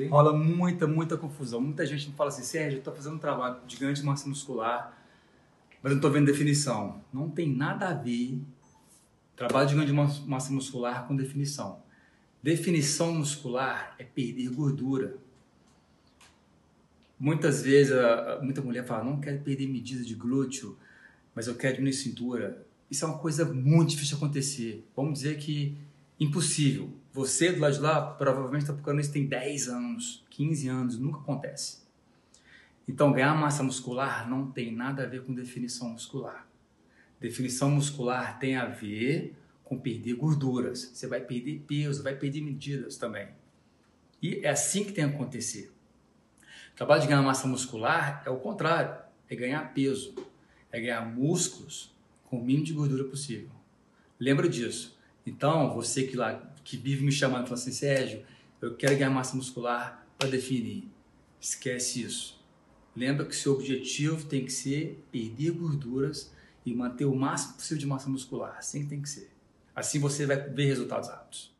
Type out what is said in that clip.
também? Rola muita, muita confusão. Muita gente fala assim, Sérgio, eu estou fazendo um trabalho de ganho de massa muscular, mas não estou vendo definição. Não tem nada a ver trabalho de ganho de massa muscular com definição. Definição muscular é perder gordura. Muitas vezes, muita mulher fala, não quero perder medida de glúteo, mas eu quero diminuir cintura. Isso é uma coisa muito difícil de acontecer. Vamos dizer que impossível. Você do lado de lá provavelmente está procurando isso tem 10 anos, 15 anos, nunca acontece. Então, ganhar massa muscular não tem nada a ver com definição muscular. Definição muscular tem a ver com perder gorduras. Você vai perder peso, vai perder medidas também. E é assim que tem que acontecer. O trabalho de ganhar massa muscular é o contrário, é ganhar peso, é ganhar músculos com o mínimo de gordura possível. Lembra disso. Então, você que lá que vive me chamando, falando assim, Sérgio, eu quero ganhar massa muscular para definir. Esquece isso. Lembra que seu objetivo tem que ser perder gorduras e manter o máximo possível de massa muscular. Assim tem que ser. Assim você vai ver resultados rápidos.